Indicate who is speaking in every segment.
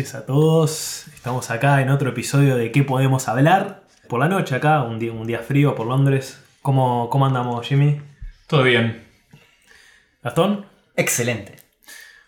Speaker 1: noches a todos. Estamos acá en otro episodio de ¿Qué podemos hablar? Por la noche acá, un día, un día frío por Londres. ¿Cómo, ¿Cómo andamos, Jimmy?
Speaker 2: Todo bien.
Speaker 1: ¿Gastón?
Speaker 3: Excelente.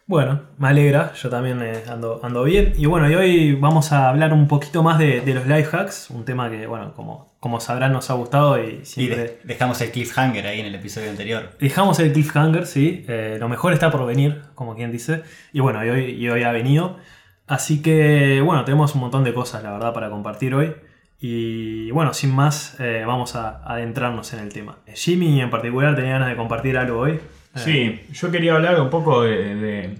Speaker 1: Bueno, me alegra, yo también eh, ando, ando bien. Y bueno, y hoy vamos a hablar un poquito más de, de los life hacks, un tema que, bueno, como, como sabrán nos ha gustado y
Speaker 3: Y
Speaker 1: siempre...
Speaker 3: de- dejamos el cliffhanger ahí en el episodio anterior.
Speaker 1: Dejamos el cliffhanger, sí. eh, lo mejor está por venir, como quien dice. Y bueno, y hoy, y hoy ha venido. Así que, bueno, tenemos un montón de cosas, la verdad, para compartir hoy. Y bueno, sin más, eh, vamos a adentrarnos en el tema. Jimmy en particular tenía ganas de compartir algo hoy. Eh,
Speaker 2: Sí, yo quería hablar un poco de,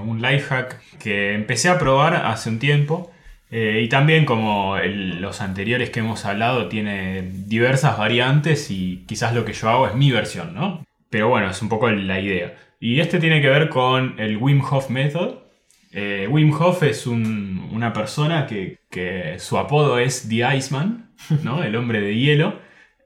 Speaker 2: un life hack que empecé a probar hace un tiempo. eh, y también como los anteriores que hemos hablado tiene diversas variantes y quizás lo que yo hago es mi versión, ¿no? Pero bueno, es un poco la idea. Y este tiene que ver con el Wim Hof Method. Eh, Wim Hof es un- una persona que, su apodo es The Iceman, ¿no? El hombre de hielo.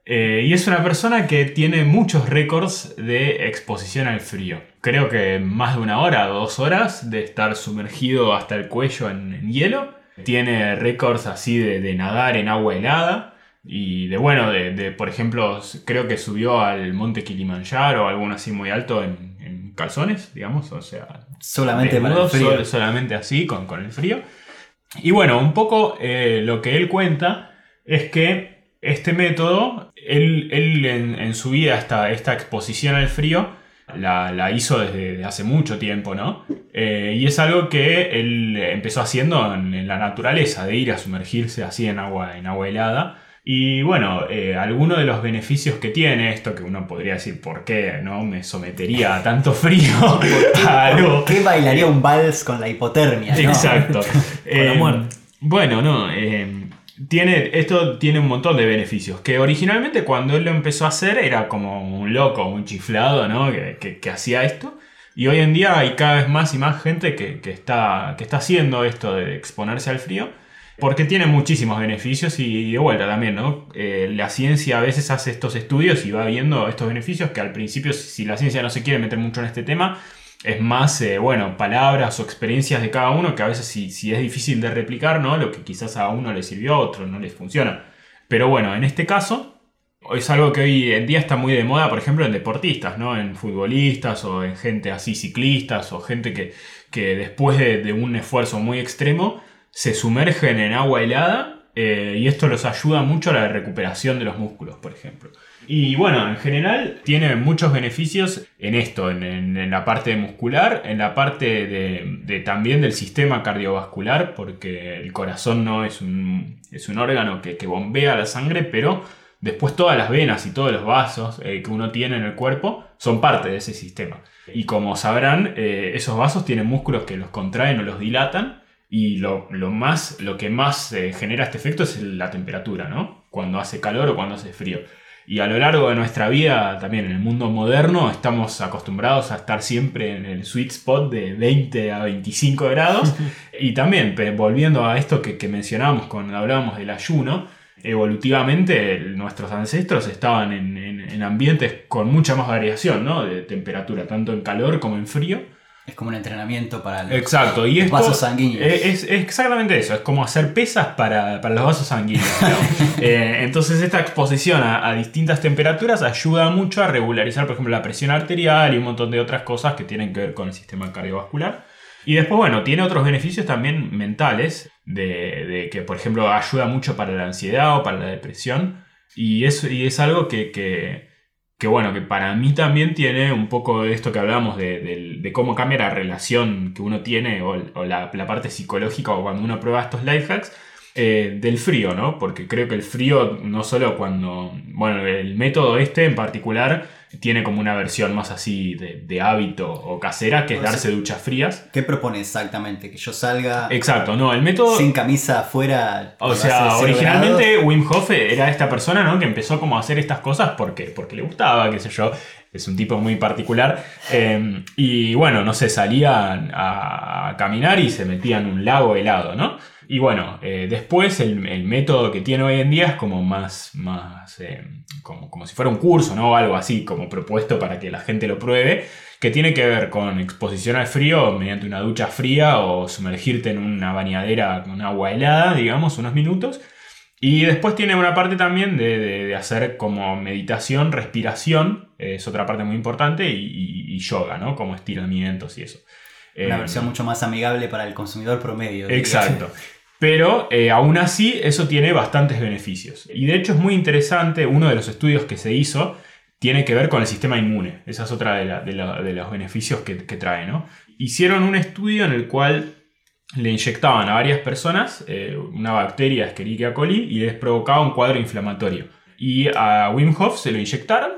Speaker 2: Eh, y es una persona que tiene muchos récords de exposición al frío. Creo que más de una hora dos horas de estar sumergido hasta el cuello en, hielo. Tiene récords así de, nadar en agua helada. Y de bueno, de, por ejemplo, creo que subió al monte Kilimanjaro o algo así muy alto en, en calzones, digamos. O sea,
Speaker 3: Solamente para el
Speaker 2: desnudo,
Speaker 3: frío.
Speaker 2: sol- solamente así, con, con el frío. Y bueno, un poco eh, lo que él cuenta es que este método, él, él en, en su vida, esta, esta exposición al frío, la, la hizo desde hace mucho tiempo, ¿no? Eh, y es algo que él empezó haciendo en, en la naturaleza, de ir a sumergirse así en agua, en agua helada. Y bueno, eh, algunos de los beneficios que tiene esto, que uno podría decir, ¿por qué no me sometería a tanto frío? algo
Speaker 3: ¿Qué bailaría un vals con la hipotermia? no?
Speaker 2: Exacto.
Speaker 1: la
Speaker 2: Eh,
Speaker 1: muerte.
Speaker 2: Bueno, no. eh, tiene, esto tiene un montón de beneficios. Que originalmente cuando él lo empezó a hacer era como un loco, un chiflado, ¿no? Que, que- que hacía esto. Y hoy en día hay cada vez más y más gente que, que está, que está haciendo esto de exponerse al frío. Porque tiene muchísimos beneficios y de vuelta también, ¿no? Eh, la ciencia a veces hace estos estudios y va viendo estos beneficios que al principio, si la ciencia no se quiere meter mucho en este tema, es más, eh, bueno, palabras o experiencias de cada uno que a veces si, es difícil de replicar, ¿no? Lo que quizás a uno le sirvió, a otro no les funciona. Pero bueno, en este caso, es algo que hoy en día está muy de moda, por ejemplo, en deportistas, ¿no? En futbolistas o en gente así ciclistas o gente que, que después de, de un esfuerzo muy extremo se sumergen en agua helada eh, y esto los ayuda mucho a la recuperación de los músculos, por ejemplo. Y bueno, en general tiene muchos beneficios en esto, en, la parte muscular, en la parte de, también del sistema cardiovascular, porque el corazón no es un, es un órgano que, que bombea la sangre, pero después todas las venas y todos los vasos eh, que uno tiene en el cuerpo son parte de ese sistema. Y como sabrán, eh, esos vasos tienen músculos que los contraen o los dilatan. Y lo, lo más, lo que más eh, genera este efecto es la temperatura, ¿no? Cuando hace calor o cuando hace frío. Y a lo largo de nuestra vida, también en el mundo moderno, estamos acostumbrados a estar siempre en el sweet spot de 20 a 25 grados. y también, volviendo a esto que, que mencionábamos cuando hablábamos del ayuno, evolutivamente nuestros ancestros estaban en, en- en ambientes con mucha más variación ¿no? de temperatura, tanto en calor como en frío.
Speaker 3: Es como un entrenamiento para los
Speaker 2: Exacto, y
Speaker 3: los
Speaker 2: esto
Speaker 3: vasos sanguíneos.
Speaker 2: Es, exactamente eso, es como hacer pesas para, para los vasos sanguíneos. Eh, entonces esta exposición a, a distintas temperaturas ayuda mucho a regularizar, por ejemplo, la presión arterial y un montón de otras cosas que tienen que ver con el sistema cardiovascular. Y después, bueno, tiene otros beneficios también mentales, de, de que, por ejemplo, ayuda mucho para la ansiedad o para la depresión. Y es, y es algo que, que, que, bueno, que para mí también tiene un poco de esto que hablamos de, de- de cómo cambia la relación que uno tiene o, o la, la parte psicológica o cuando uno prueba estos life hacks. Eh, del frío, ¿no? Porque creo que el frío, no solo cuando. Bueno, el método este en particular tiene como una versión más así de, de hábito o casera, que es
Speaker 3: O sea,
Speaker 2: darse duchas frías.
Speaker 3: ¿Qué propone exactamente? ¿Que yo salga
Speaker 2: Exacto, no, el método.
Speaker 3: sin camisa afuera?
Speaker 2: O sea, originalmente
Speaker 3: grados?
Speaker 2: Wim Hof era esta persona, ¿no? Que empezó como a hacer estas cosas porque, porque le gustaba, qué sé yo. Es un tipo muy particular. Eh, y bueno, no sé, salían a, a caminar y se metían en un lago helado, ¿no? Y bueno, eh, después el, el método que tiene hoy en día es como más, más eh, como, como si fuera un curso, ¿no? O algo así, como propuesto para que la gente lo pruebe. que tiene que ver con exposición al frío mediante una ducha fría o sumergirte en una bañadera con agua helada, digamos, unos minutos. Y después tiene una parte también de, de- de hacer como meditación, respiración, es otra parte muy importante, y, y- y yoga, ¿no? Como estiramientos y eso.
Speaker 3: Una
Speaker 2: Eh,
Speaker 3: versión mucho más amigable para el consumidor promedio.
Speaker 2: Exacto. Pero eh, aún así eso tiene bastantes beneficios. Y de hecho es muy interesante, uno de los estudios que se hizo tiene que ver con el sistema inmune. Esa es otra de, de los beneficios que, que trae. ¿no? Hicieron un estudio en el cual le inyectaban a varias personas eh, una bacteria Escherichia coli y les provocaba un cuadro inflamatorio. Y a Wim Hof se lo inyectaron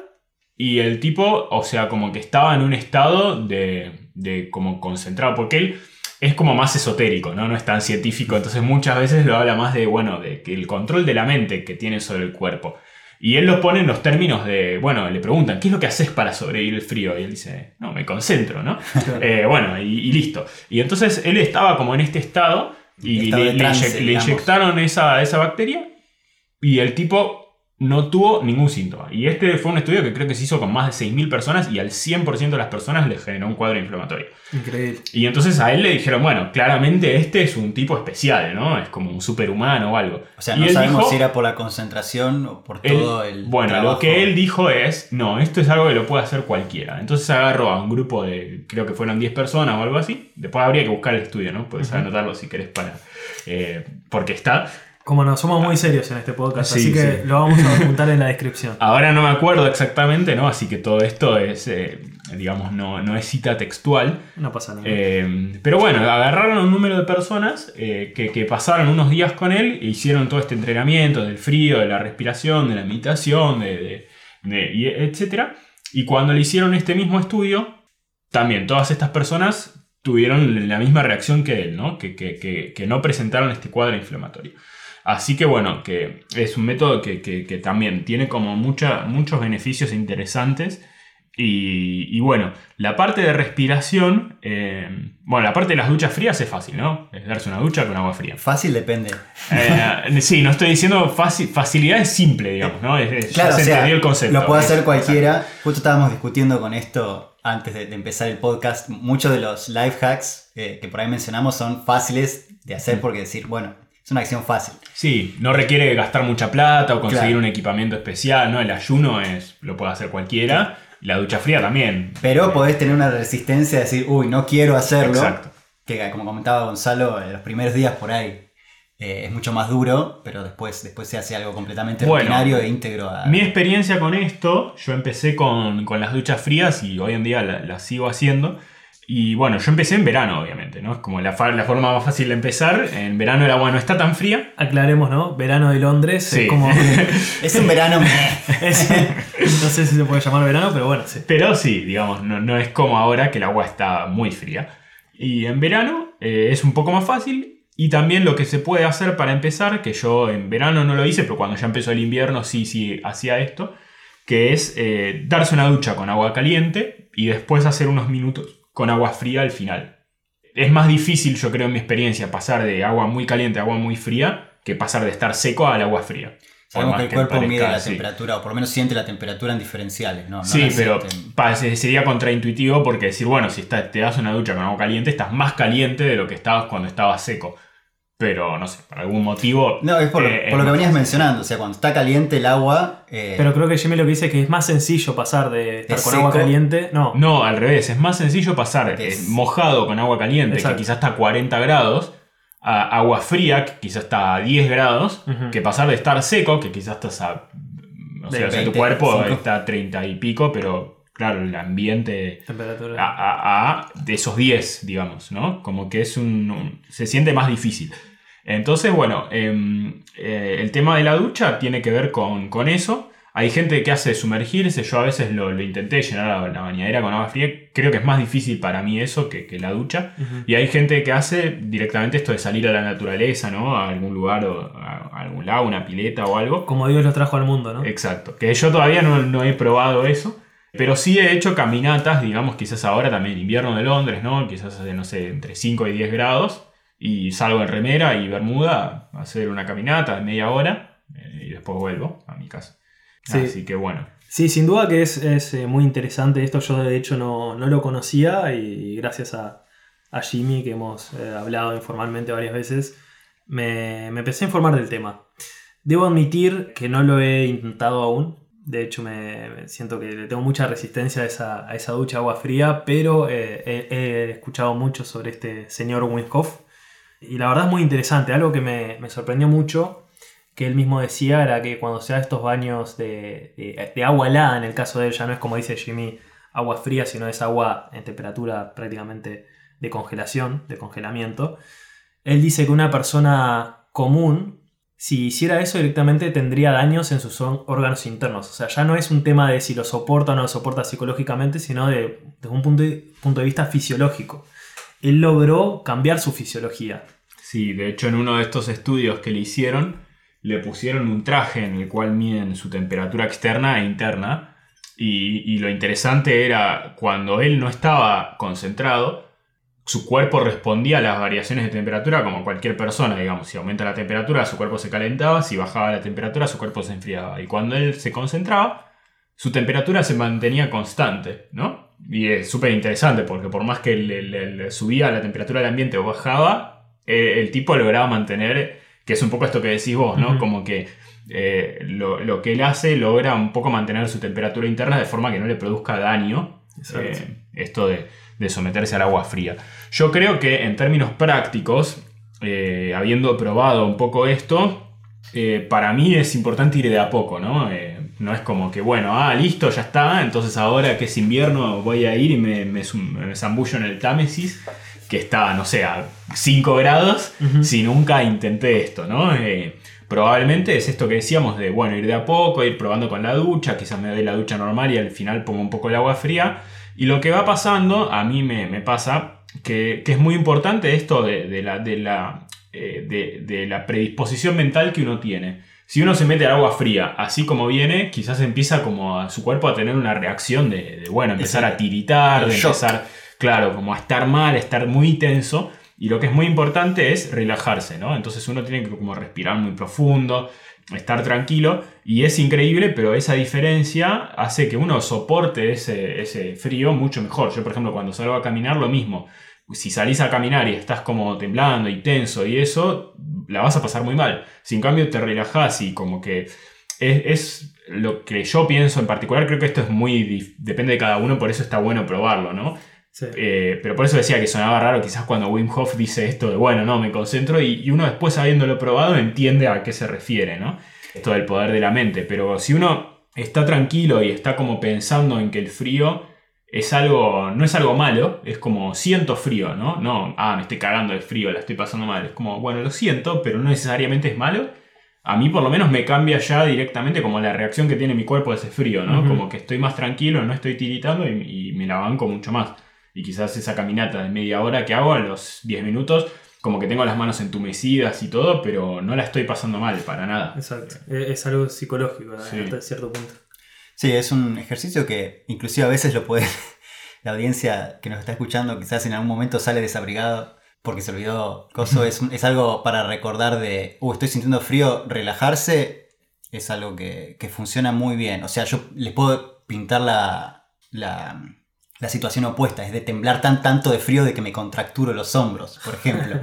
Speaker 2: y el tipo, o sea, como que estaba en un estado de, de como concentrado, porque él es como más esotérico, ¿no? No es tan científico, entonces muchas veces lo habla más de, bueno, de que el control de la mente que tiene sobre el cuerpo. Y él lo pone en los términos de, bueno, le preguntan, ¿qué es lo que haces para sobrevivir el frío? Y él dice, no, me concentro, ¿no? Eh, bueno, y, y listo. Y entonces él estaba como en este estado y
Speaker 3: Estado
Speaker 2: le, le
Speaker 3: trance,
Speaker 2: inyectaron esa, esa bacteria y el tipo no tuvo ningún síntoma. Y este fue un estudio que creo que se hizo con más de 6.000 personas y al 100% de las personas le generó un cuadro inflamatorio.
Speaker 1: Increíble.
Speaker 2: Y entonces a él le dijeron, bueno, claramente este es un tipo especial, ¿no? Es como un superhumano o algo.
Speaker 3: O sea,
Speaker 2: Y
Speaker 3: no
Speaker 2: él
Speaker 3: sabemos
Speaker 2: dijo-
Speaker 3: si era por la concentración o por
Speaker 2: él-
Speaker 3: todo el.
Speaker 2: bueno,
Speaker 3: trabajo.
Speaker 2: lo que él dijo es, no, esto es algo que lo puede hacer cualquiera. Entonces agarró a un grupo de, creo que fueron 10 personas o algo así. Después habría que buscar el estudio, ¿no? Puedes anotarlo si querés para... eh, porque está.
Speaker 1: Como no, somos muy serios en este podcast,
Speaker 2: Sí,
Speaker 1: así que
Speaker 2: sí.
Speaker 1: lo vamos a apuntar en la descripción.
Speaker 2: Ahora no me acuerdo exactamente, ¿no? Así que todo esto es, eh, digamos, no, no es cita textual.
Speaker 1: No pasa nada.
Speaker 2: Eh, pero bueno, agarraron un número de personas eh, que, que pasaron unos días con él e hicieron todo este entrenamiento del frío, de la respiración, de la meditación, de, de- etc. Y cuando le hicieron este mismo estudio, también todas estas personas tuvieron la misma reacción que él, ¿no? Que- que- que no presentaron este cuadro inflamatorio. Así que bueno, que es un método que, que- que también tiene como mucha- muchos beneficios interesantes. Y, y bueno, la parte de respiración, eh, bueno, la parte de las duchas frías es fácil, ¿no? Es darse una ducha con agua fría.
Speaker 3: Fácil depende.
Speaker 2: Eh, sí, no estoy diciendo fácil, facilidad es simple, digamos, ¿no? Es- es-
Speaker 3: Claro,
Speaker 2: ya
Speaker 3: o
Speaker 2: se
Speaker 3: sea,
Speaker 2: entendió el concepto.
Speaker 3: lo puede hacer cualquiera. Justo estábamos discutiendo con esto antes de, de empezar el podcast. Muchos de los life hacks eh, que por ahí mencionamos son fáciles de
Speaker 2: Mm.
Speaker 3: hacer porque decir, bueno, es una acción fácil.
Speaker 2: Sí, no requiere gastar mucha plata o conseguir
Speaker 3: Claro.
Speaker 2: un equipamiento especial, ¿no? El ayuno es, lo puede hacer cualquiera. La ducha fría también.
Speaker 3: Pero
Speaker 2: Eh,
Speaker 3: podés tener una resistencia de decir, uy, no quiero hacerlo.
Speaker 2: Exacto.
Speaker 3: Que como comentaba Gonzalo, en los primeros días por ahí eh, es mucho más duro, pero después, después se hace algo completamente
Speaker 2: Bueno,
Speaker 3: rutinario e íntegro. a-
Speaker 2: Mi experiencia con esto, yo empecé con, con las duchas frías y hoy en día la- las sigo haciendo. Y bueno, yo empecé en verano, obviamente, ¿no? Es como la, forma más fácil de empezar. En verano el agua no está tan fría.
Speaker 1: Aclaremos, ¿no? Verano de Londres
Speaker 2: Sí.
Speaker 1: es como.
Speaker 3: Es un verano...
Speaker 1: es- no sé si se puede llamar verano, pero bueno, sí.
Speaker 2: Pero sí, digamos, no, no es como ahora que el agua está muy fría. Y en verano eh, es un poco más fácil. Y también lo que se puede hacer para empezar, que yo en verano no lo hice, pero cuando ya empezó el invierno sí, sí hacía esto, que es eh, darse una ducha con agua caliente y después hacer unos minutos con agua fría al final. Es más difícil, yo creo, en mi experiencia, pasar de agua muy caliente a agua muy fría que pasar de estar seco al agua fría.
Speaker 3: Sabemos que el cuerpo mide
Speaker 2: parezca
Speaker 3: la temperatura, o por lo menos siente la temperatura en diferenciales, ¿no? No
Speaker 2: Sí, pero pa- sería contraintuitivo porque decir, bueno, si está- te das una ducha con agua caliente, estás más caliente de lo que estabas cuando estabas seco. Pero no sé, por algún motivo.
Speaker 3: No, es por, lo-
Speaker 2: eh,
Speaker 3: por lo que venías mencionando. O sea, cuando está caliente el agua. eh,
Speaker 1: Pero creo que Jimmy lo que dice es que es más sencillo pasar de estar con agua caliente. No,
Speaker 2: No, al revés, es más sencillo pasar eh,
Speaker 3: es-
Speaker 2: mojado con agua caliente,
Speaker 1: Exacto.
Speaker 2: que quizás está a 40 grados, a agua fría, que quizás está a 10 grados, que pasar de estar seco, que quizás estás a. O sea,
Speaker 1: De
Speaker 2: o sea, tu
Speaker 3: 20,
Speaker 2: cuerpo
Speaker 3: 25.
Speaker 2: está a 30 y pico, pero claro, el ambiente.
Speaker 1: temperatura.
Speaker 2: a, a- a de esos 10, digamos, ¿no? Como que es un, un- se siente más difícil. Entonces, bueno, em, eh, el tema de la ducha tiene que ver con, con eso. Hay gente que hace sumergirse, yo a veces lo, lo intenté llenar la, la bañadera con agua fría, creo que es más difícil para mí eso que, que la ducha. Y hay gente que hace directamente esto de salir a la naturaleza, ¿no? A algún lugar, o a, a algún lago, una pileta o algo.
Speaker 1: Como Dios los trajo al mundo, ¿no?
Speaker 2: Exacto. Que yo todavía no, no he probado eso. Pero sí he hecho caminatas, digamos, quizás ahora también, invierno de Londres, ¿no? Quizás hace, no sé, entre 5 y 10 grados. Y salgo en remera y bermuda a hacer una caminata de media hora. eh, y después vuelvo a mi casa.
Speaker 1: Sí.
Speaker 2: Así que bueno.
Speaker 1: Sí, sin duda que es, es, eh, muy interesante esto. Yo de hecho no, no lo conocía y gracias a, a Jimmy, que hemos eh, hablado informalmente varias veces, me, me, empecé a informar del tema. Debo admitir que no lo he intentado aún. De hecho, me, siento que le tengo mucha resistencia a esa, a esa ducha agua fría, pero eh, he, he, escuchado mucho sobre este señor Winhoff. Y la verdad es muy interesante. Algo que me, sorprendió mucho que él mismo decía era que cuando se da estos baños de, agua helada, en el caso de él ya no es como dice Jimmy, agua fría, sino es agua en temperatura prácticamente de congelación, de congelamiento. Él dice que una persona común, si hiciera eso directamente, tendría daños en sus órganos internos. O sea, ya no es un tema de si lo soporta o no lo soporta psicológicamente, sino de, desde un punto de vista fisiológico. Él logró cambiar su fisiología.
Speaker 2: Sí, de hecho en uno de estos estudios que le hicieron, le pusieron un traje en el cual miden su temperatura externa e interna. Y, y, lo interesante era cuando él no estaba concentrado, su cuerpo respondía a las variaciones de temperatura como cualquier persona, digamos. Si aumenta la temperatura, su cuerpo se calentaba, si bajaba la temperatura, su cuerpo se enfriaba. Y cuando él se concentraba, su temperatura se mantenía constante, ¿no? Y es súper interesante porque por más que le, le, le subía la temperatura del ambiente o bajaba, el, el tipo lograba mantener que es un poco esto que decís vos, ¿no? Uh -huh. Como que eh, lo, lo, que él hace logra un poco mantener su temperatura interna de forma que no le produzca daño eh, esto de, de, someterse al agua fría. Yo creo que en términos prácticos, eh, habiendo probado un poco esto, para mí es importante ir de a poco, ¿no? No es como que, bueno, ah, listo, ya está, entonces ahora que es invierno voy a ir y me, me, me zambullo en el Támesis que está, no sé, a 5 grados, uh -huh. si nunca intenté esto, ¿no? Eh, probablemente es esto que decíamos de, bueno, ir de a poco, ir probando con la ducha, quizás me dé la ducha normal y al final pongo un poco el agua fría. Y lo que va pasando, a mí me, me pasa, que, que, es muy importante esto de, de la, de, la, eh, de, de la predisposición mental que uno tiene. Si uno se mete al agua fría así como viene, quizás empieza como a su cuerpo a tener una reacción de, de bueno, empezar a tiritar, de empezar claro, como a estar mal, a estar muy tenso. Y lo que es muy importante es relajarse, ¿no? Entonces uno tiene que como respirar muy profundo, estar tranquilo. Y es increíble, pero esa diferencia hace que uno soporte ese, ese frío mucho mejor. Yo, por ejemplo, cuando salgo a caminar, lo mismo. Si salís a caminar y estás como temblando y tenso y eso, la vas a pasar muy mal. Si en cambio te relajás y como que es, es, lo que yo pienso en particular, creo que esto es muy, depende de cada uno, por eso está bueno probarlo, ¿no? Sí. Eh, pero por eso decía que sonaba raro quizás cuando Wim Hof dice esto de, bueno, no, me concentro y, y, uno después habiéndolo probado entiende a qué se refiere, ¿no? Esto del poder de la mente. Pero si uno está tranquilo y está como pensando en que el frío es algo, no es algo malo, es como siento frío, ¿no? No, ah, me estoy cagando de frío, la estoy pasando mal. Es como, bueno, lo siento, pero no necesariamente es malo. A mí por lo menos me cambia ya directamente como la reacción que tiene mi cuerpo a ese frío, ¿no? Uh -huh. Como que estoy más tranquilo, no estoy tiritando y, y me la banco mucho más. Y quizás esa caminata de media hora que hago a los 10 minutos, como que tengo las manos entumecidas y todo, pero no la estoy pasando mal para nada.
Speaker 1: Exacto. Es algo psicológico sí. hasta cierto punto.
Speaker 3: Sí, es un ejercicio que inclusive a veces lo puede... La audiencia que nos está escuchando quizás en algún momento sale desabrigado porque se olvidó coso. es, es algo para recordar de, uh, estoy sintiendo frío, relajarse es algo que, que funciona muy bien. O sea, yo les puedo pintar la, la la situación opuesta, es de temblar tan tanto de frío de que me contracturo los hombros, por ejemplo.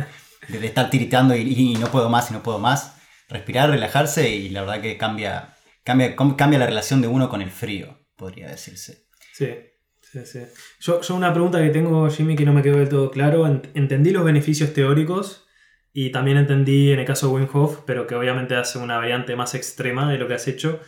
Speaker 3: de estar tiritando y, y, no puedo más y no puedo más. Respirar, relajarse y la verdad que cambia, cambia, cambia la relación de uno con el frío, podría decirse.
Speaker 1: Sí, sí, sí. Yo, yo una pregunta que tengo, Jimmy, que no me quedó del todo claro. Entendí los beneficios teóricos y también entendí en el caso de Wim pero que obviamente hace una variante más extrema de lo que has hecho.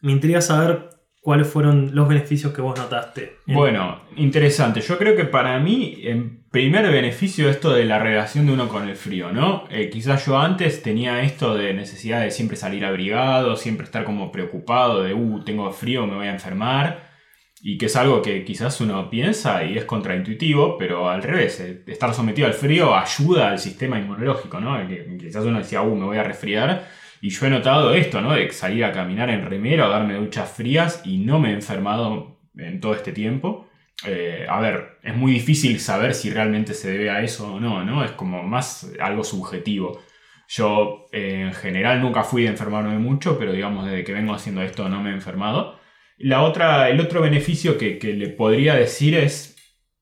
Speaker 1: Me intriga saber ¿Cuáles fueron los beneficios que vos notaste?
Speaker 2: Bueno, interesante. Yo creo que para mí, en primer beneficio, esto de la relación de uno con el frío, ¿no? Eh, quizás yo antes tenía esto de necesidad de siempre salir abrigado, siempre estar como preocupado de, uh, tengo frío, me voy a enfermar. Y que es algo que quizás uno piensa y es contraintuitivo, pero al revés, eh, estar sometido al frío ayuda al sistema inmunológico, ¿no? Que quizás uno decía, uh, me voy a resfriar y yo he notado esto, ¿no? De salir a caminar en remera o darme duchas frías y no me he enfermado en todo este tiempo. Eh, a ver, es muy difícil saber si realmente se debe a eso o no, ¿no? Es como más algo subjetivo. Yo eh, en general nunca fui de enfermarme mucho, pero digamos desde que vengo haciendo esto no me he enfermado. La otra, el otro beneficio que, que le podría decir es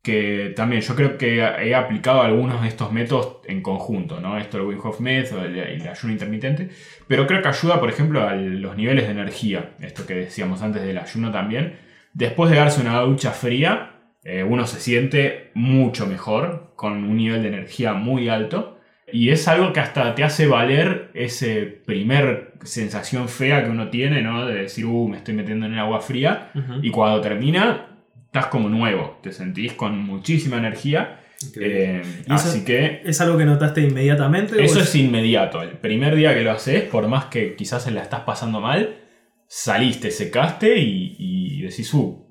Speaker 2: que también yo creo que he aplicado algunos de esestos métodos en conjunto, ¿no? Esto el Wim Hof Method, el, el ayuno intermitente, pero creo que ayuda, por ejemplo, a los niveles de energía, esto que decíamos antes del ayuno también. Después de darse una ducha fría, eh, uno se siente mucho mejor, con un nivel de energía muy alto, y es algo que hasta te hace valer ese primer sensación fea que uno tiene, ¿no? De decir, uh, me estoy metiendo en el agua fría, y cuando termina, estás como nuevo, te sentís con muchísima energía. Eh,
Speaker 1: ¿Y eso-
Speaker 2: así que
Speaker 1: ¿Es algo que notaste inmediatamente?
Speaker 2: eso es inmediato. El primer día que lo haces, por más que quizás se la estás pasando mal, saliste, secaste y, y decís, uh,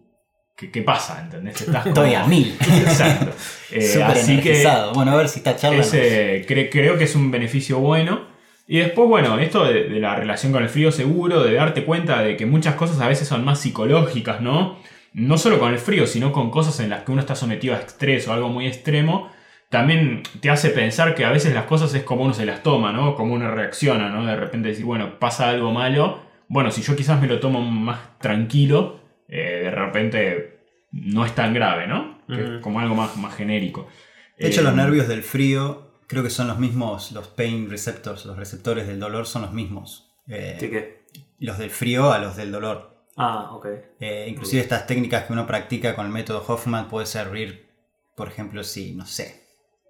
Speaker 2: ¿qué, qué pasa? ¿Entendés? Estás
Speaker 3: Estoy
Speaker 2: como-
Speaker 3: a mil.
Speaker 2: Exacto. Eh,
Speaker 3: Súper
Speaker 2: así que.
Speaker 3: Bueno, a ver si esta charla. nos-
Speaker 2: ese, cre- creo que es un beneficio bueno. Y después, bueno, esto de, de la relación con el frío seguro, de darte cuenta de que muchas cosas a veces son más psicológicas, ¿no? No solo con el frío, sino con cosas en las que uno está sometido a estrés o algo muy extremo, también te hace pensar que a veces las cosas es como uno se las toma, ¿no? Como uno reacciona, ¿no? De repente decir, bueno, pasa algo malo, bueno, si yo quizás me lo tomo más tranquilo, eh, de repente no es tan grave, ¿no? Que es
Speaker 1: Ujú.
Speaker 2: como algo más, más genérico.
Speaker 3: De hecho,
Speaker 2: Eh,
Speaker 3: los nervios del frío creo que son los mismos, los pain receptors, los receptores del dolor son los mismos. Eh,
Speaker 1: ¿Qué qué?
Speaker 3: los del frío a los del dolor.
Speaker 1: Ah, ok.
Speaker 3: Eh, inclusive estas técnicas que uno practica con el método Hoffman puede servir, por ejemplo, si, no sé,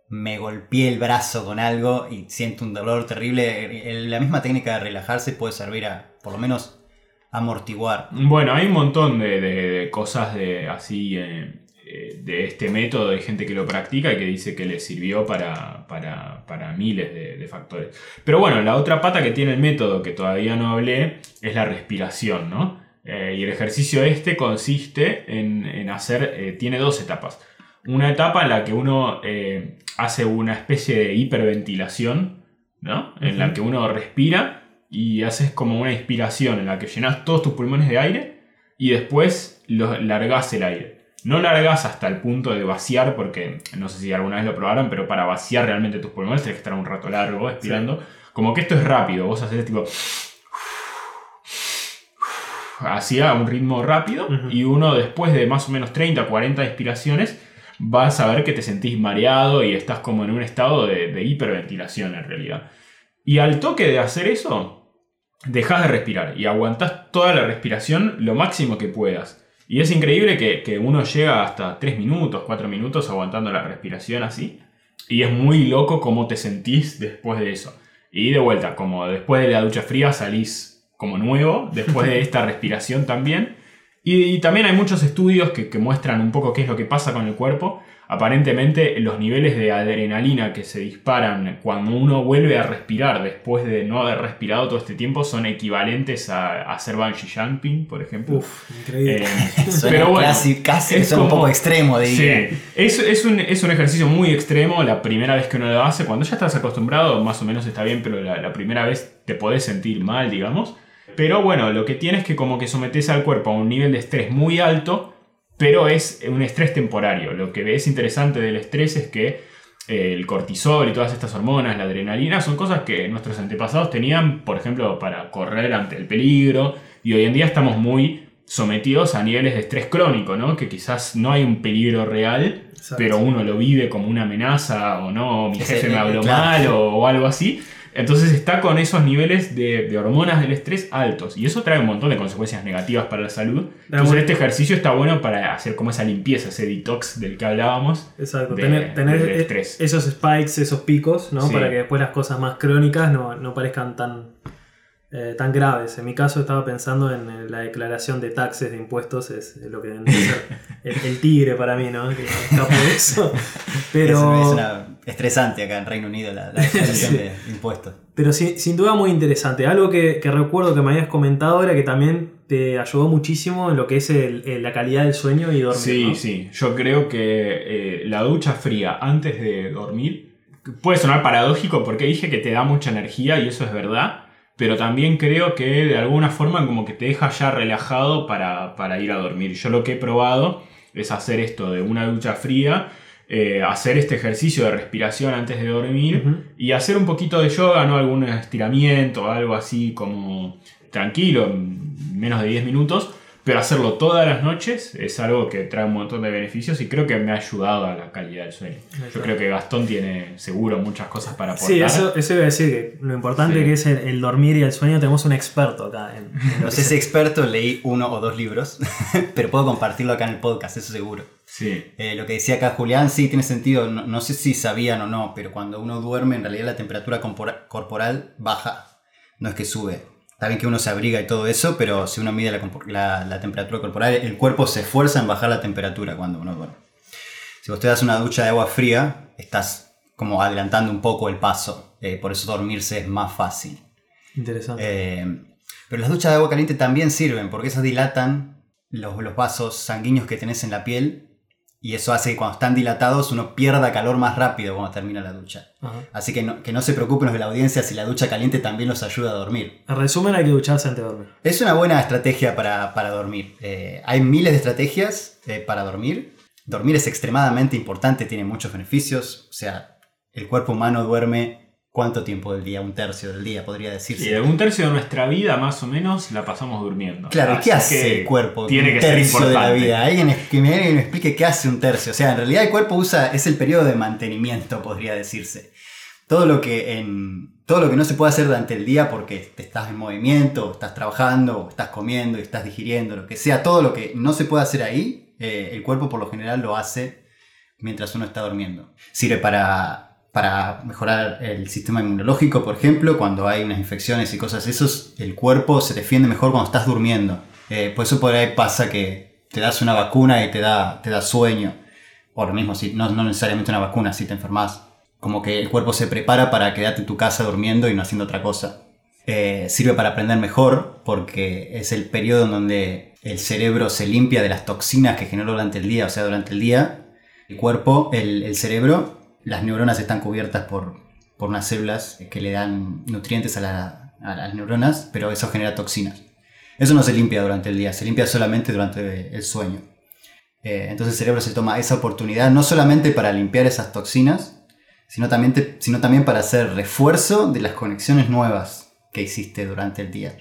Speaker 3: me golpeé el brazo con algo y siento un dolor terrible, eh, la misma técnica de relajarse puede servir a, por lo menos, amortiguar.
Speaker 2: Bueno, hay un montón de, de- de cosas de así eh, de este método, de gente que lo practica y que dice que le sirvió para, para- para miles de, de factores. Pero bueno, la otra pata que tiene el método que todavía no hablé es la respiración, ¿no? Eh, y el ejercicio este consiste en, en hacer, eh, tiene dos etapas. Una etapa en la que uno eh, hace una especie de hiperventilación, ¿no? En la que uno respira y haces como una inspiración en la que llenas todos tus pulmones de aire y después lo, largás el aire. No largás hasta el punto de vaciar, porque no sé si alguna vez lo probaron, pero para vaciar realmente tus pulmones tienes que estar un rato largo expirando. Como que esto es rápido, vos haces tipo. Así a un ritmo rápido, y uno después de más o menos 30 40 expiraciones vas a ver que te sentís mareado y estás como en un estado de, de hiperventilación en realidad. Y al toque de hacer eso, dejas de respirar y aguantás toda la respiración lo máximo que puedas. Y es increíble que, que uno llega hasta 3 minutos, 4 minutos aguantando la respiración así. Y es muy loco cómo te sentís después de eso. Y de vuelta, como después de la ducha fría salís como nuevo, después de esta respiración también. Y, y también hay muchos estudios que, que muestran un poco qué es lo que pasa con el cuerpo. Aparentemente los niveles de adrenalina que se disparan cuando uno vuelve a respirar después de no haber respirado todo este tiempo son equivalentes a, a hacer bungee jumping, por ejemplo.
Speaker 1: Uf, increíble.
Speaker 2: Eh,
Speaker 3: Suena
Speaker 2: pero bueno,
Speaker 3: casi, casi que
Speaker 2: es
Speaker 3: un poco extremo, diría.
Speaker 2: Sí, es, es, un, es un ejercicio muy extremo la primera vez que uno lo hace. Cuando ya estás acostumbrado, más o menos está bien, pero la, la primera vez te podés sentir mal, digamos. Pero bueno, lo que tienes es que como que sometes al cuerpo a un nivel de estrés muy alto, pero es un estrés temporario. Lo que es interesante del estrés es que eh, el cortisol y todas estas hormonas, la adrenalina, son cosas que nuestros antepasados tenían, por ejemplo, para correr ante el peligro. Y hoy en día estamos muy sometidos a niveles de estrés crónico, ¿no? Que quizás no hay un peligro real,
Speaker 1: Exacto.
Speaker 2: pero uno lo vive como una amenaza o no, mi jefe me habló mal o, o algo así. Entonces está con esos niveles de, de hormonas del estrés altos y eso trae un montón de consecuencias negativas para la salud. Entonces este ejercicio está bueno para hacer como esa limpieza, ese detox del que hablábamos.
Speaker 1: Exacto,
Speaker 2: de-
Speaker 1: tener, tener
Speaker 2: del estrés.
Speaker 1: esos spikes, esos picos, ¿no?
Speaker 2: Sí.
Speaker 1: Para que después las cosas más crónicas no, no parezcan tan, eh, tan graves. En mi caso estaba pensando en eh, la declaración de taxes de impuestos, es lo que el, el tigre para mí, ¿no? Que escapo de eso. Pero,
Speaker 3: Es, es una estresante acá en Reino Unido la, la declaración
Speaker 1: Sí.
Speaker 3: de impuestos.
Speaker 1: pero sin, sin duda muy interesante. Algo que, que recuerdo que me habías comentado era que también te ayudó muchísimo en lo que es el- el- la calidad del sueño y dormir.
Speaker 2: Sí,
Speaker 1: ¿no?
Speaker 2: sí. Yo creo que eh, la ducha fría antes de dormir puede sonar paradójico porque dije que te da mucha energía y eso es verdad. Pero también creo que de alguna forma como que te deja ya relajado para, para ir a dormir. Yo lo que he probado es hacer esto de una ducha fría, eh, hacer este ejercicio de respiración antes de dormir y hacer un poquito de yoga, ¿no? Algún estiramiento, algo así como tranquilo, en menos de 10 minutos, pero hacerlo todas las noches es algo que trae un montón de beneficios y creo que me ha ayudado a la calidad del sueño. Yo creo que Gastón tiene seguro muchas cosas para aportar.
Speaker 1: Sí, eso, eso iba a decir que lo importante
Speaker 2: Sí.
Speaker 1: que es el, el dormir y el sueño, tenemos un experto acá. En, en lo
Speaker 3: No
Speaker 1: que
Speaker 3: sé
Speaker 1: se-
Speaker 3: si experto, leí uno o dos libros, pero puedo compartirlo acá en el podcast, eso seguro.
Speaker 2: Sí.
Speaker 3: Eh, lo que decía acá Julián, sí, tiene sentido. No, no sé si sabían o no, pero cuando uno duerme, en realidad la temperatura corporal baja, no es que sube. Está bien que uno se abriga y todo eso, pero si uno mide la, compor- la- la temperatura corporal, el cuerpo se esfuerza en bajar la temperatura cuando uno duerme. Si vos te das una ducha de agua fría, estás como adelantando un poco el paso. eh, por eso dormirse es más fácil.
Speaker 1: Interesante.
Speaker 3: Eh, pero las duchas de agua caliente también sirven porque esas dilatan los, los vasos sanguíneos que tenés en la piel y eso hace que cuando están dilatados uno pierda calor más rápido cuando termina la ducha.
Speaker 1: Ajá.
Speaker 3: Así que no, que no se preocupen los de la audiencia si la ducha caliente también los ayuda a dormir.
Speaker 1: En resumen, hay que ducharse antes de dormir.
Speaker 3: Es una buena estrategia para, para dormir. Eh, hay miles de estrategias eh, para dormir. Dormir es extremadamente importante, tiene muchos beneficios. O sea, el cuerpo humano duerme cuánto tiempo del día, un tercio del día podría decirse.
Speaker 2: Y un tercio de nuestra vida más o menos la pasamos durmiendo.
Speaker 3: Claro, ¿y
Speaker 2: Así
Speaker 3: ¿qué hace
Speaker 2: que
Speaker 3: el cuerpo?
Speaker 2: Tiene
Speaker 3: un
Speaker 2: que ser
Speaker 3: tercio de la
Speaker 2: importante.
Speaker 3: vida. Alguien que me, alguien me explique qué hace un tercio. O sea, en realidad el cuerpo usa, es el periodo de mantenimiento, podría decirse. Todo lo que en. Todo lo que no se puede hacer durante el día porque te estás en movimiento, estás trabajando, estás comiendo, y estás digiriendo, lo que sea, todo lo que no se puede hacer ahí, eh, el cuerpo por lo general lo hace mientras uno está durmiendo. Sirve para, para mejorar el sistema inmunológico, por ejemplo, cuando hay unas infecciones y cosas esos, el cuerpo se defiende mejor cuando estás durmiendo. Eh, por eso por ahí pasa que te das una vacuna y te da, te da sueño. O lo mismo, si, no, no necesariamente una vacuna, si te enfermas. Como que el cuerpo se prepara para quedarte en tu casa durmiendo y no haciendo otra cosa. Eh, sirve para aprender mejor porque es el periodo en donde el cerebro se limpia de las toxinas que generó durante el día. O sea, durante el día, el cuerpo, el, el cerebro, las neuronas están cubiertas por, por unas células que le dan nutrientes a, la- a las neuronas, pero eso genera toxinas. Eso no se limpia durante el día, se limpia solamente durante el sueño. Eh, entonces el cerebro se toma esa oportunidad no solamente para limpiar esas toxinas, sino también, te- sino también para hacer refuerzo de las conexiones nuevas que hiciste durante el día.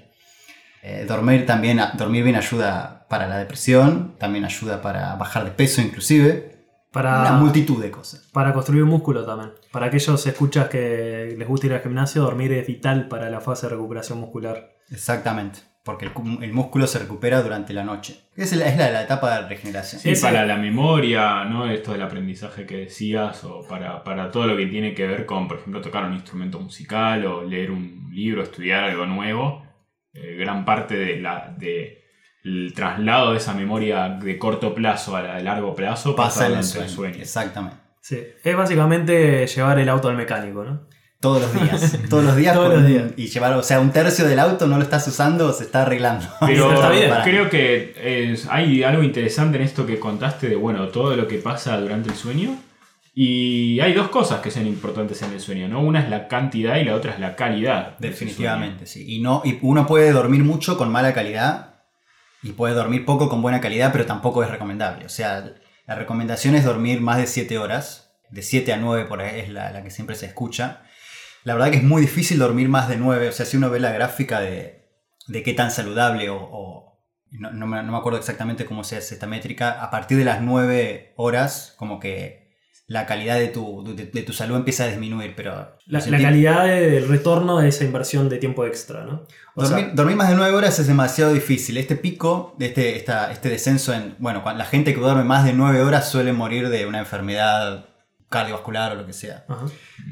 Speaker 3: Eh, dormir también, dormir bien ayuda para la depresión, también ayuda para bajar de peso inclusive,
Speaker 1: Para,
Speaker 3: una multitud de cosas.
Speaker 1: para construir músculo también. Para aquellos escuchas que les gusta ir al gimnasio, dormir es vital para la fase de recuperación muscular.
Speaker 3: Exactamente, porque el, cu- el músculo se recupera durante la noche. Es la, es la, la etapa de regeneración.
Speaker 2: Sí, para la memoria, ¿no? Esto del aprendizaje que decías, o para, para todo lo que tiene que ver con, por ejemplo, tocar un instrumento musical, o leer un libro, estudiar algo nuevo. eh, gran parte de la, de el traslado de esa memoria de corto plazo a la de largo plazo
Speaker 3: Pasa en el sueño. Exactamente.
Speaker 1: Sí. Es básicamente llevar el auto al mecánico, ¿no?
Speaker 3: Todos los días. Todos los días.
Speaker 1: Todos los días.
Speaker 3: Y llevar, o sea, un tercio del auto no lo estás usando, se está arreglando.
Speaker 2: Pero
Speaker 1: Está bien.
Speaker 2: creo que es- hay algo interesante en esto que contaste de, bueno, todo lo que pasa durante el sueño. Y hay dos cosas que son importantes en el sueño, ¿no? Una es la cantidad y la otra es la calidad.
Speaker 3: Definitivamente, sí. Y, no, y uno puede dormir mucho con mala calidad y puede dormir poco con buena calidad, pero tampoco es recomendable. O sea, la recomendación es dormir más de 7 horas. De 7 a 9 por es la, la que siempre se escucha. La verdad que es muy difícil dormir más de 9. O sea, si uno ve la gráfica de, de qué tan saludable o... o- no, no me, no me acuerdo exactamente cómo se hace esta métrica. A partir de las 9 horas, como que la calidad de tu, de, de tu salud empieza a disminuir, pero...
Speaker 1: La, calidad del retorno de esa inversión de tiempo extra, ¿no? O sea,
Speaker 3: Dormir, más de 9 horas es demasiado difícil. Este pico, este, esta- este descenso en. Bueno, la gente que duerme más de 9 horas suele morir de una enfermedad cardiovascular o lo que sea.
Speaker 1: ajá.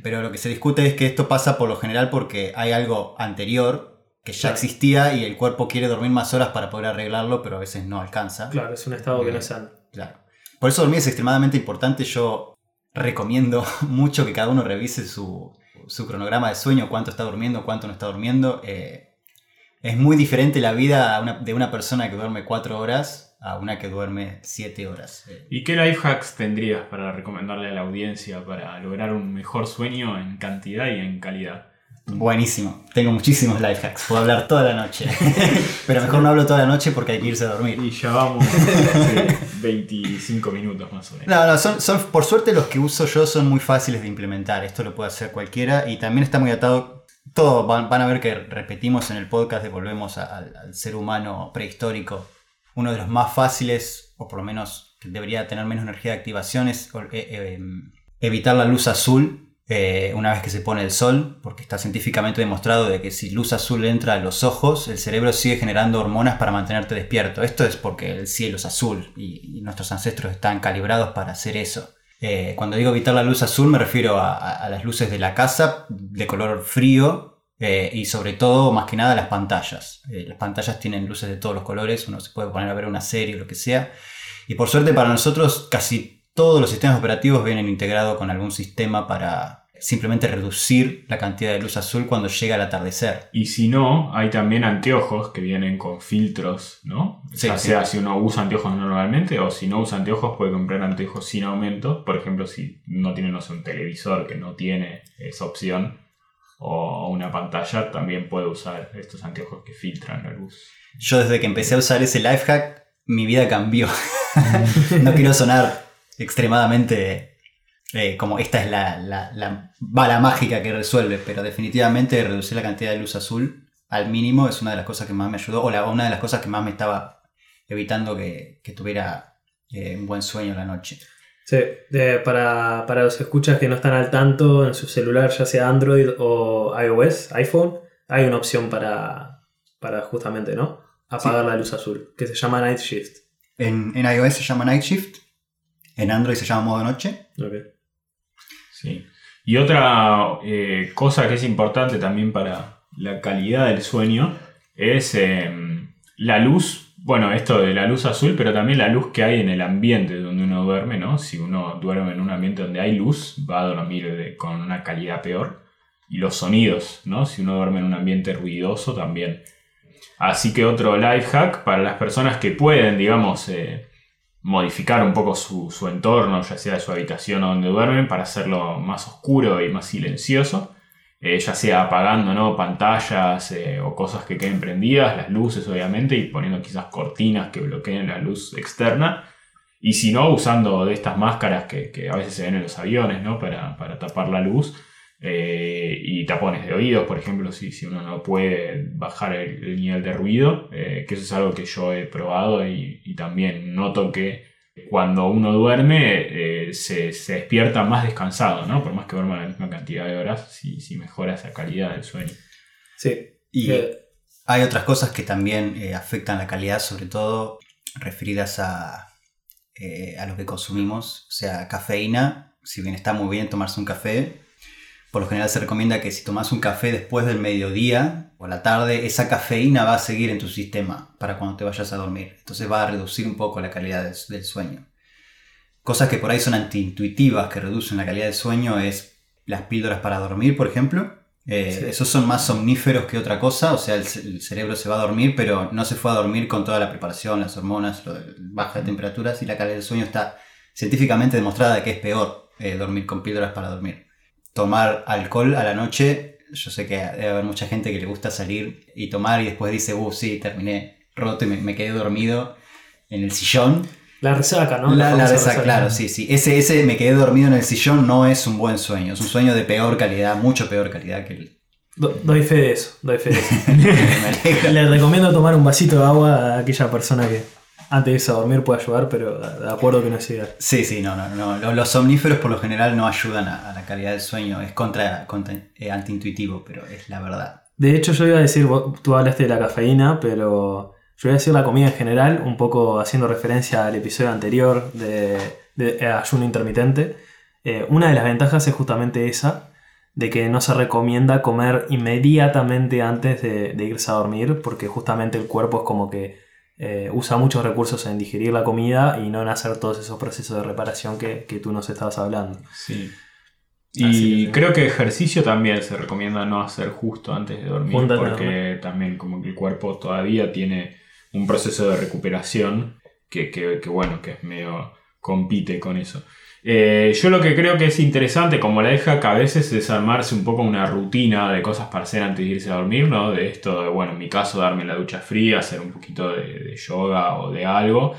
Speaker 3: Pero lo que se discute es que esto pasa por lo general porque hay algo anterior que ya
Speaker 1: Claro.
Speaker 3: existía y el cuerpo quiere dormir más horas para poder arreglarlo, pero a veces no alcanza.
Speaker 1: Claro, es un estado que no es sano.
Speaker 3: Claro. Por eso dormir es extremadamente importante. Yo recomiendo mucho que cada uno revise su, su cronograma de sueño, cuánto está durmiendo, cuánto no está durmiendo. Eh, es muy diferente la vida de una persona que duerme 4 horas a una que duerme 7 horas. Eh,
Speaker 2: ¿Y qué life hacks tendrías para recomendarle a la audiencia para lograr un mejor sueño en cantidad y en calidad?
Speaker 3: Buenísimo. Tengo muchísimos life hacks. Puedo hablar toda la noche. Pero mejor no hablo toda la noche porque hay que irse a dormir.
Speaker 2: Y ya vamos hace 25 minutos más o menos.
Speaker 3: No, no, son, son, por suerte los que uso yo son muy fáciles de implementar. Esto lo puede hacer cualquiera y también está muy atado. Todo van, van a ver que repetimos en el podcast, devolvemos a- al, al ser humano prehistórico uno de los más fáciles, o por lo menos que debería tener menos energía de activación, es eh, eh, evitar la luz azul eh, una vez que se pone el sol, porque está científicamente demostrado de que si luz azul entra a los ojos, el cerebro sigue generando hormonas para mantenerte despierto. Esto es porque el cielo es azul y, nuestros ancestros están calibrados para hacer eso. Eh, cuando digo evitar la luz azul me refiero a, las luces de la casa de color frío eh, y sobre todo, más que nada, las pantallas. las pantallas tienen luces de todos los colores, uno se puede poner a ver una serie o lo que sea. Y por suerte para nosotros casi todos los sistemas operativos vienen integrados con algún sistema para simplemente reducir la cantidad de luz azul cuando llega el atardecer.
Speaker 2: Y si no, hay también anteojos que vienen con filtros, ¿no? ya sea si uno usa anteojos normalmente o si no usa anteojos puede comprar anteojos sin aumento. Por ejemplo, si no tiene un televisor que no tiene esa opción o una pantalla, también puede usar estos anteojos que filtran la luz.
Speaker 3: Yo desde que empecé a usar ese life hack, mi vida cambió. no quiero sonar extremadamente eh, como esta es la, bala mágica que resuelve, pero definitivamente reducir la cantidad de luz azul al mínimo es una de las cosas que más me ayudó, o una de las cosas que más me estaba evitando que, tuviera eh, un buen sueño la noche.
Speaker 1: Sí, para, los escuchas que no están al tanto en su celular, ya sea Android o iOS, iPhone, hay una opción para, para justamente, ¿no? Apagar la luz azul, que se llama Night Shift.
Speaker 3: En, en iOS se llama Night Shift en Android se llama modo noche.
Speaker 2: Sí. Y otra eh, cosa que es importante también para la calidad del sueño es em, la luz. Bueno, esto de la luz azul, pero también la luz que hay en el ambiente donde uno duerme, ¿no? Si uno duerme en un ambiente donde hay luz, va a dormir con una calidad peor. Y los sonidos, ¿no? Si uno duerme en un ambiente ruidoso también. Así que otro life hack para las personas que pueden, digamos, eh, modificar un poco su, entorno, ya sea su habitación o donde duermen, para hacerlo más oscuro y más silencioso. Eh, ya sea apagando ¿no? pantallas eh, o cosas que queden prendidas, las luces obviamente, y poniendo quizás cortinas que bloqueen la luz externa. Y si no, usando de estas máscaras que, a veces se ven en los aviones ¿no? para, tapar la luz. Eh, y tapones de oídos, por ejemplo, si, si uno no puede bajar el, nivel de ruido, que eso es algo que yo he probado y, y también noto que cuando uno duerme eh, se, despierta más descansado, ¿no? Por más que duerma la misma cantidad de horas, si, mejora esa calidad del sueño.
Speaker 1: Sí.
Speaker 3: Y hay otras cosas que también eh, afectan la calidad, sobre todo referidas a, eh, a lo que consumimos. O sea, cafeína, si bien está muy bien tomarse un café, por lo general se recomienda que si tomas un café después del mediodía o la tarde, esa cafeína va a seguir en tu sistema para cuando te vayas a dormir. Entonces va a reducir un poco la calidad del, sueño. Cosas que por ahí son antiintuitivas que reducen la calidad del sueño es las píldoras para dormir, por ejemplo. Eh, esos son más somníferos que otra cosa, o sea, el, cerebro se va a dormir, pero no se fue a dormir con toda la preparación, las hormonas, lo de baja temperaturas y la calidad del sueño está científicamente demostrada que es peor eh, dormir con píldoras para dormir tomar alcohol a la noche, yo sé que debe haber mucha gente que le gusta salir y tomar y después dice, uh, sí, terminé roto y me, quedé dormido en el sillón.
Speaker 1: La resaca, ¿no?
Speaker 3: La, resaca, claro, sí, sí. Ese, ese me quedé dormido en el sillón no es un buen sueño, es un sueño de peor calidad, mucho peor calidad que el...
Speaker 1: doy fe de eso, doy fe de eso. Le recomiendo tomar un vasito de agua a aquella persona que, antes de irse a dormir puede ayudar, pero de acuerdo que no es ideal.
Speaker 3: Sí, sí, no, no, no. Los, somníferos por lo general no ayudan a, la calidad del sueño. Es contra, contra eh, antiintuitivo, pero es la verdad.
Speaker 1: De hecho, yo iba a decir, tú hablaste de la cafeína, pero yo iba a decir la comida en general, un poco haciendo referencia al episodio anterior de, de ayuno intermitente. Eh, una de las ventajas es justamente esa, de que no se recomienda comer inmediatamente antes de, de irse a dormir, porque justamente el cuerpo es como que eh, usa muchos recursos en digerir la comida y no en hacer todos esos procesos de reparación que, tú nos estabas hablando.
Speaker 2: Sí. Y creo que ejercicio también se recomienda no hacer justo antes de dormir, porque también como que el cuerpo todavía tiene un proceso de recuperación que, que, que bueno, que es medio compite con eso. Eh, yo lo que creo que es interesante, como la deja que a veces es armarse un poco una rutina de cosas para hacer antes de irse a dormir, ¿no? De esto, de, bueno, en mi caso, darme la ducha fría, hacer un poquito de, yoga o de algo.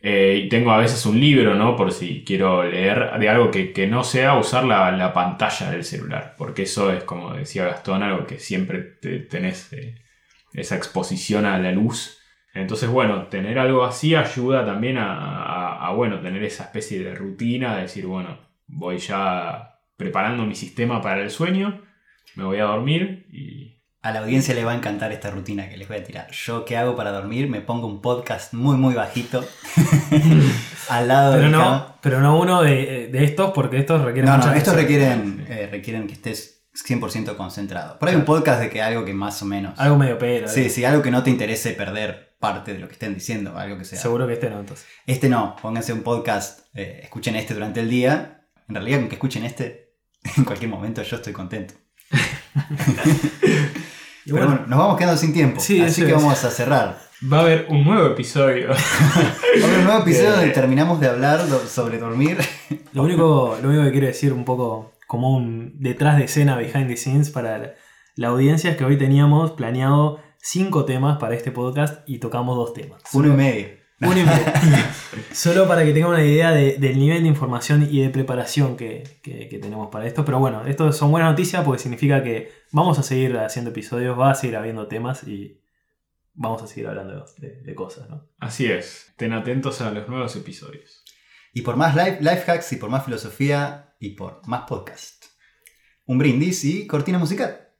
Speaker 2: Eh, y tengo a veces un libro, ¿no? Por si quiero leer de algo que, no sea usar la, pantalla del celular, porque eso es, como decía Gastón, algo que siempre tenés eh, esa exposición a la luz Entonces, bueno, tener algo así ayuda también a, a- a, bueno, tener esa especie de rutina, de decir, bueno, voy ya preparando mi sistema para el sueño, me voy a dormir y...
Speaker 3: A la audiencia le va a encantar esta rutina que les voy a tirar. Yo, ¿qué hago para dormir? Me pongo un podcast muy, muy bajito al lado de
Speaker 1: Pero
Speaker 3: mi
Speaker 1: no, pero no uno de, de estos, porque estos requieren
Speaker 3: No, no, estos requieren, eh, requieren que estés 100% concentrado. Por ahí un podcast de que algo que más o menos...
Speaker 1: Algo medio pelo.
Speaker 3: Sí, sí, algo que no te interese perder parte de lo que estén diciendo, algo que sea.
Speaker 1: Seguro que este no, entonces.
Speaker 3: Este no, pónganse un podcast, eh, escuchen este durante el día. En realidad, con que escuchen este, en cualquier momento yo estoy contento. Pero bueno, nos vamos quedando sin tiempo.
Speaker 1: Sí,
Speaker 3: así que
Speaker 1: es.
Speaker 3: vamos a cerrar.
Speaker 2: Va a haber un nuevo episodio.
Speaker 3: Ahora un nuevo episodio donde terminamos de hablar sobre dormir.
Speaker 1: Lo único, lo único que quiero decir un poco como un detrás de escena, behind the scenes para la, la audiencia es que hoy teníamos planeado cinco temas para este podcast y tocamos dos temas.
Speaker 3: Uno y medio.
Speaker 1: Uno y medio. Solo para que tengan una idea de- del nivel de información y de preparación que, que- que tenemos para esto. Pero bueno, esto son buenas noticias porque significa que vamos a seguir haciendo episodios, va a seguir habiendo temas y vamos a seguir hablando de, de cosas, ¿no?
Speaker 2: Así es, estén atentos a los nuevos episodios.
Speaker 3: Y por más life, life hacks y por más filosofía y por más podcast. Un brindis y cortina musical.